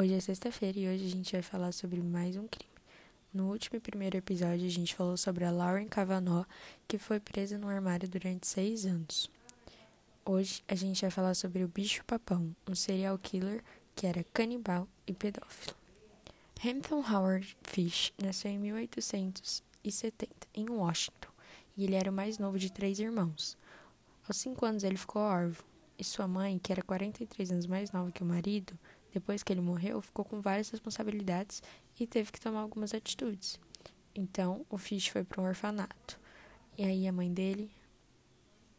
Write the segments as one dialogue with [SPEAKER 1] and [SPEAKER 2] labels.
[SPEAKER 1] Hoje é sexta-feira e hoje a gente vai falar sobre mais um crime. No último e primeiro episódio, a gente falou sobre a Lauren Cavanaugh, que foi presa no armário durante seis anos. Hoje a gente vai falar sobre o bicho-papão, um serial killer que era canibal e pedófilo. Hampton Howard Fish nasceu em 1870 em Washington e ele era o mais novo de três irmãos. Aos cinco anos ele ficou órfão e sua mãe, que era 43 anos mais nova que o marido, depois que ele morreu, ficou com várias responsabilidades e teve que tomar algumas atitudes. Então, o Fish foi para um orfanato. E aí a mãe dele,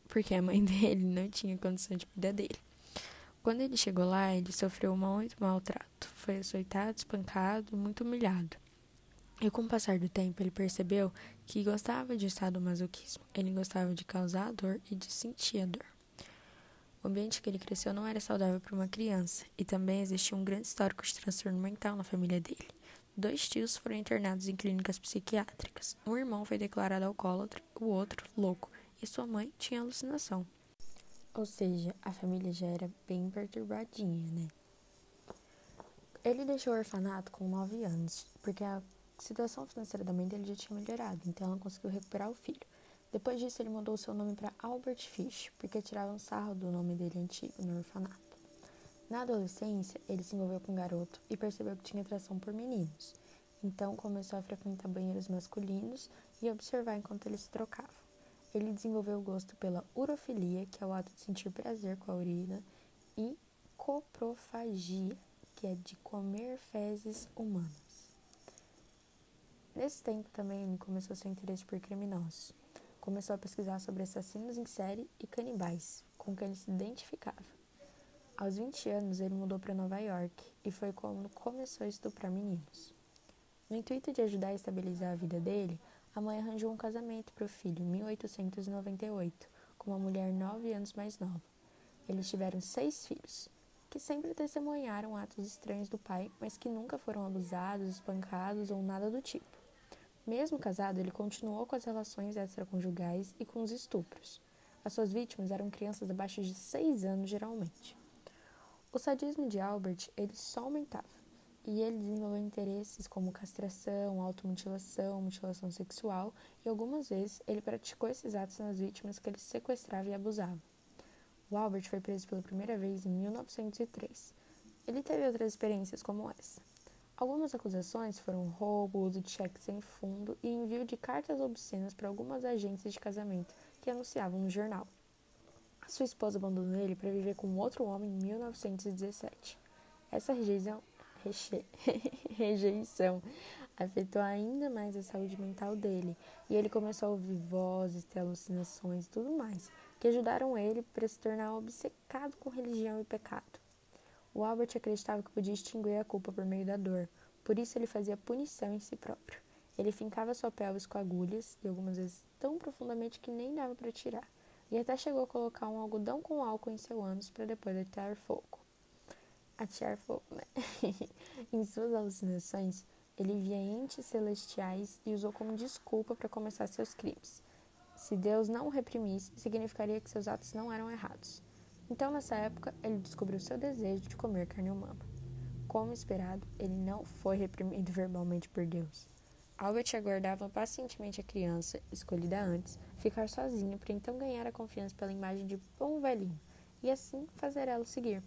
[SPEAKER 1] porque a mãe dele não tinha condição de cuidar dele. Quando ele chegou lá, ele sofreu muito maltrato. Foi açoitado, espancado, muito humilhado. E com o passar do tempo, ele percebeu que gostava de estar do masoquismo. Ele gostava de causar dor e de sentir a dor. O ambiente que ele cresceu não era saudável para uma criança, e também existia um grande histórico de transtorno mental na família dele. Dois tios foram internados em clínicas psiquiátricas. Um irmão foi declarado alcoólatra, o outro louco, e sua mãe tinha alucinação. Ou seja, a família já era bem perturbadinha, né? Ele deixou o orfanato com 9 anos, porque a situação financeira da mãe dele já tinha melhorado, então ela conseguiu recuperar o filho. Depois disso, ele mudou seu nome para Albert Fish, porque tiravam sarro do nome dele antigo no orfanato. Na adolescência, ele se envolveu com um garoto e percebeu que tinha atração por meninos. Então, começou a frequentar banheiros masculinos e observar enquanto eles se trocavam. Ele desenvolveu o gosto pela urofilia, que é o ato de sentir prazer com a urina, e coprofagia, que é de comer fezes humanas. Nesse tempo também ele começou seu interesse por criminosos começou a pesquisar sobre assassinos em série e canibais, com quem ele se identificava. Aos 20 anos, ele mudou para Nova York e foi quando começou a estuprar meninos. No intuito de ajudar a estabilizar a vida dele, a mãe arranjou um casamento para o filho em 1898 com uma mulher nove anos mais nova. Eles tiveram seis filhos, que sempre testemunharam atos estranhos do pai, mas que nunca foram abusados, espancados ou nada do tipo. Mesmo casado, ele continuou com as relações extraconjugais e com os estupros. As suas vítimas eram crianças abaixo de 6 anos, geralmente. O sadismo de Albert ele só aumentava, e ele desenvolveu interesses como castração, automutilação, mutilação sexual, e algumas vezes ele praticou esses atos nas vítimas que ele sequestrava e abusava. O Albert foi preso pela primeira vez em 1903. Ele teve outras experiências como essa. Algumas acusações foram roubo, uso de cheques sem fundo e envio de cartas obscenas para algumas agências de casamento que anunciavam no jornal. A sua esposa abandonou ele para viver com outro homem em 1917. Essa rejeição, reche, rejeição afetou ainda mais a saúde mental dele e ele começou a ouvir vozes, ter alucinações e tudo mais, que ajudaram ele para se tornar obcecado com religião e pecado. O Albert acreditava que podia extinguir a culpa por meio da dor, por isso ele fazia punição em si próprio. Ele fincava sua pelvis com agulhas, e algumas vezes tão profundamente que nem dava para tirar, e até chegou a colocar um algodão com álcool em seu ânus para depois atear fogo. Atear fogo, né? em suas alucinações, ele via entes celestiais e usou como desculpa para começar seus crimes. Se Deus não o reprimisse, significaria que seus atos não eram errados. Então, nessa época, ele descobriu seu desejo de comer carne humana. Como esperado, ele não foi reprimido verbalmente por Deus. Albert aguardava pacientemente a criança, escolhida antes, ficar sozinho para então ganhar a confiança pela imagem de bom velhinho e assim fazer ela seguir.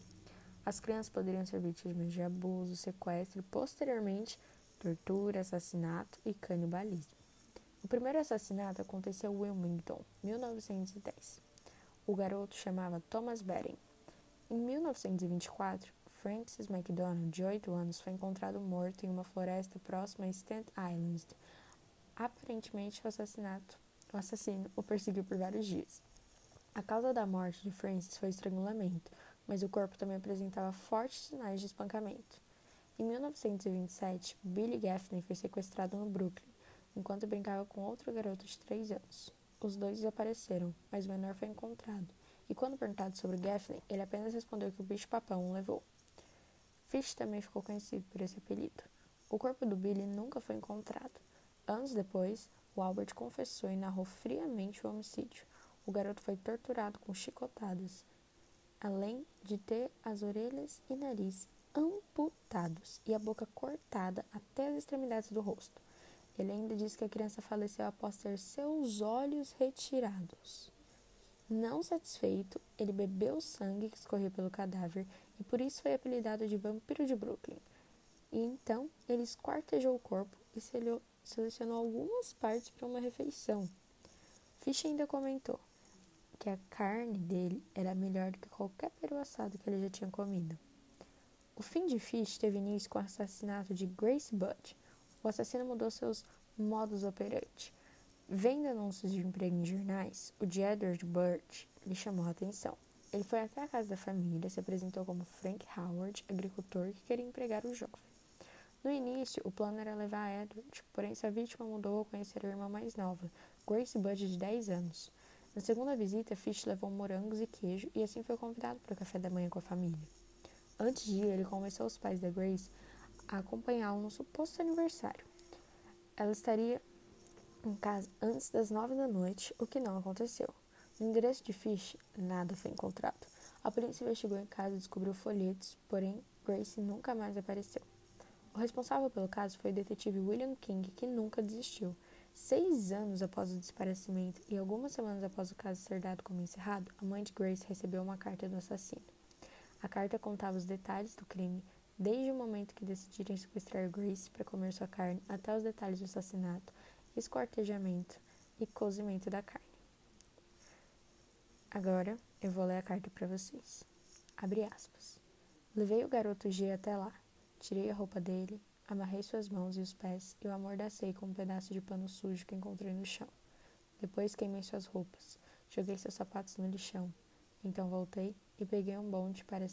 [SPEAKER 1] As crianças poderiam ser vítimas de abuso, sequestro posteriormente, tortura, assassinato e canibalismo. O primeiro assassinato aconteceu em Wilmington, 1910. O garoto chamava Thomas Betting. Em 1924, Francis McDonald, de 8 anos, foi encontrado morto em uma floresta próxima a Staten Island. Aparentemente, o assassinato, o assassino o perseguiu por vários dias. A causa da morte de Francis foi estrangulamento, mas o corpo também apresentava fortes sinais de espancamento. Em 1927, Billy Gaffney foi sequestrado no Brooklyn, enquanto brincava com outro garoto de 3 anos. Os dois desapareceram, mas o menor foi encontrado. E quando perguntado sobre Gaffney, ele apenas respondeu que o bicho-papão o levou. Fish também ficou conhecido por esse apelido. O corpo do Billy nunca foi encontrado. Anos depois, o Albert confessou e narrou friamente o homicídio. O garoto foi torturado com chicotadas, além de ter as orelhas e nariz amputados. e a boca cortada até as extremidades do rosto. Ele ainda diz que a criança faleceu após ter seus olhos retirados. Não satisfeito, ele bebeu o sangue que escorria pelo cadáver e por isso foi apelidado de vampiro de Brooklyn. E então ele esquartejou o corpo e selecionou algumas partes para uma refeição. Fish ainda comentou que a carne dele era melhor do que qualquer peru assado que ele já tinha comido. O fim de Fish teve início com o assassinato de Grace Budd. O assassino mudou seus modos operandi. Vendo anúncios de emprego em jornais, o de Edward Burt lhe chamou a atenção. Ele foi até a casa da família, se apresentou como Frank Howard, agricultor que queria empregar o jovem. No início, o plano era levar Edward, porém sua vítima mudou ao conhecer a irmã mais nova, Grace Budd, de 10 anos. Na segunda visita, Fish levou morangos e queijo e assim foi convidado para o café da manhã com a família. Antes de ir, ele convenceu os pais da Grace a acompanhá-lo no suposto aniversário. Ela estaria em casa antes das nove da noite, o que não aconteceu. No endereço de Fish, nada foi encontrado. A polícia investigou em casa e descobriu folhetos, porém Grace nunca mais apareceu. O responsável pelo caso foi o detetive William King, que nunca desistiu. Seis anos após o desaparecimento e algumas semanas após o caso ser dado como encerrado, a mãe de Grace recebeu uma carta do assassino. A carta contava os detalhes do crime, desde o momento que decidiram sequestrar Grace para comer sua carne até os detalhes do assassinato, esquartejamento e cozimento da carne. Agora eu vou ler a carta para vocês. Abre aspas. Levei o garoto G até lá. Tirei a roupa dele, amarrei suas mãos e os pés e o amordacei com um pedaço de pano sujo que encontrei no chão. Depois queimei suas roupas, joguei seus sapatos no lixão. Então voltei e peguei um bonde para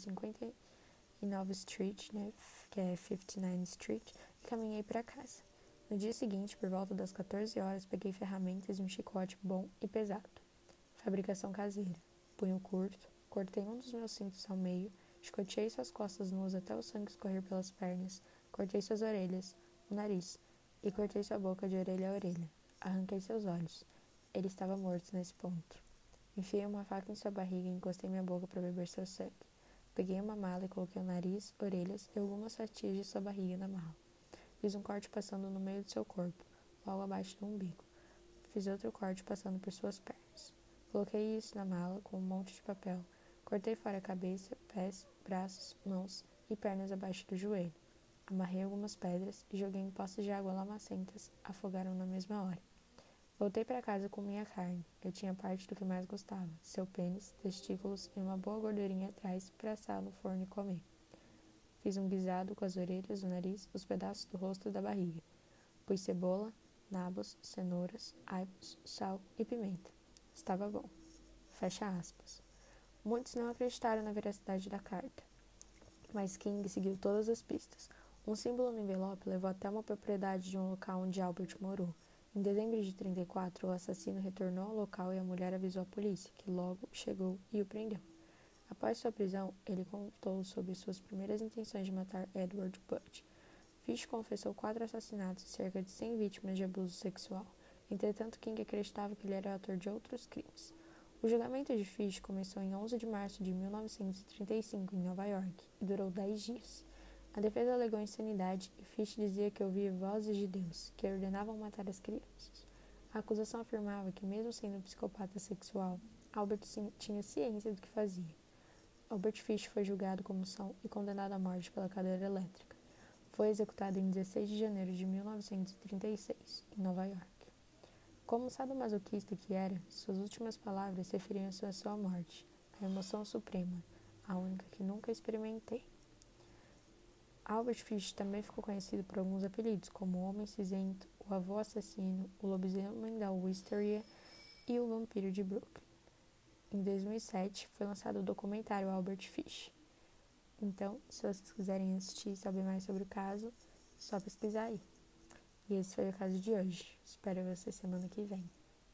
[SPEAKER 1] 59 Street, né, que é 59 Street, e caminhei para casa. No dia seguinte, por volta das 14 horas, peguei ferramentas e um chicote bom e pesado. Fabricação caseira. Punho curto, cortei um dos meus cintos ao meio Chicoteei suas costas nuas até o sangue escorrer pelas pernas. Cortei suas orelhas, o nariz, e cortei sua boca de orelha a orelha. Arranquei seus olhos. Ele estava morto nesse ponto. Enfiei uma faca em sua barriga e encostei minha boca para beber seu sangue. Peguei uma mala e coloquei o nariz, orelhas e algumas fatias de sua barriga na mala. Fiz um corte passando no meio do seu corpo, logo abaixo do umbigo. Fiz outro corte passando por suas pernas. Coloquei isso na mala com um monte de papel Cortei fora a cabeça, pés, braços, mãos e pernas abaixo do joelho. Amarrei algumas pedras e joguei em poças de água lamacentas, afogaram na mesma hora. Voltei para casa com minha carne. Eu tinha parte do que mais gostava: seu pênis, testículos e uma boa gordurinha atrás para assar no forno e comer. Fiz um guisado com as orelhas, o nariz, os pedaços do rosto e da barriga. Pus cebola, nabos, cenouras, aipos, sal e pimenta. Estava bom. Fecha aspas. Muitos não acreditaram na veracidade da carta, mas King seguiu todas as pistas. Um símbolo no envelope levou até uma propriedade de um local onde Albert morou. Em dezembro de 34, o assassino retornou ao local e a mulher avisou a polícia, que logo chegou e o prendeu. Após sua prisão, ele contou sobre suas primeiras intenções de matar Edward Budd. Fish confessou quatro assassinatos e cerca de 100 vítimas de abuso sexual. Entretanto, King acreditava que ele era autor de outros crimes. O julgamento de Fish começou em 11 de março de 1935 em Nova York e durou 10 dias. A defesa alegou insanidade e Fish dizia que ouvia vozes de Deus que ordenavam matar as crianças. A acusação afirmava que, mesmo sendo um psicopata sexual, Albert tinha ciência do que fazia. Albert Fish foi julgado como são e condenado à morte pela cadeira elétrica. Foi executado em 16 de janeiro de 1936, em Nova York. Como sadomasoquista que era, suas últimas palavras referiam-se à sua morte, a emoção suprema, a única que nunca experimentei. Albert Fish também ficou conhecido por alguns apelidos, como o Homem Cinzento, o Avô Assassino, o Lobisomem da Wisteria e o Vampiro de Brooklyn. Em 2007, foi lançado o documentário Albert Fish. Então, se vocês quiserem assistir e saber mais sobre o caso, é só pesquisar aí. E esse foi o caso de hoje. Espero você semana que vem.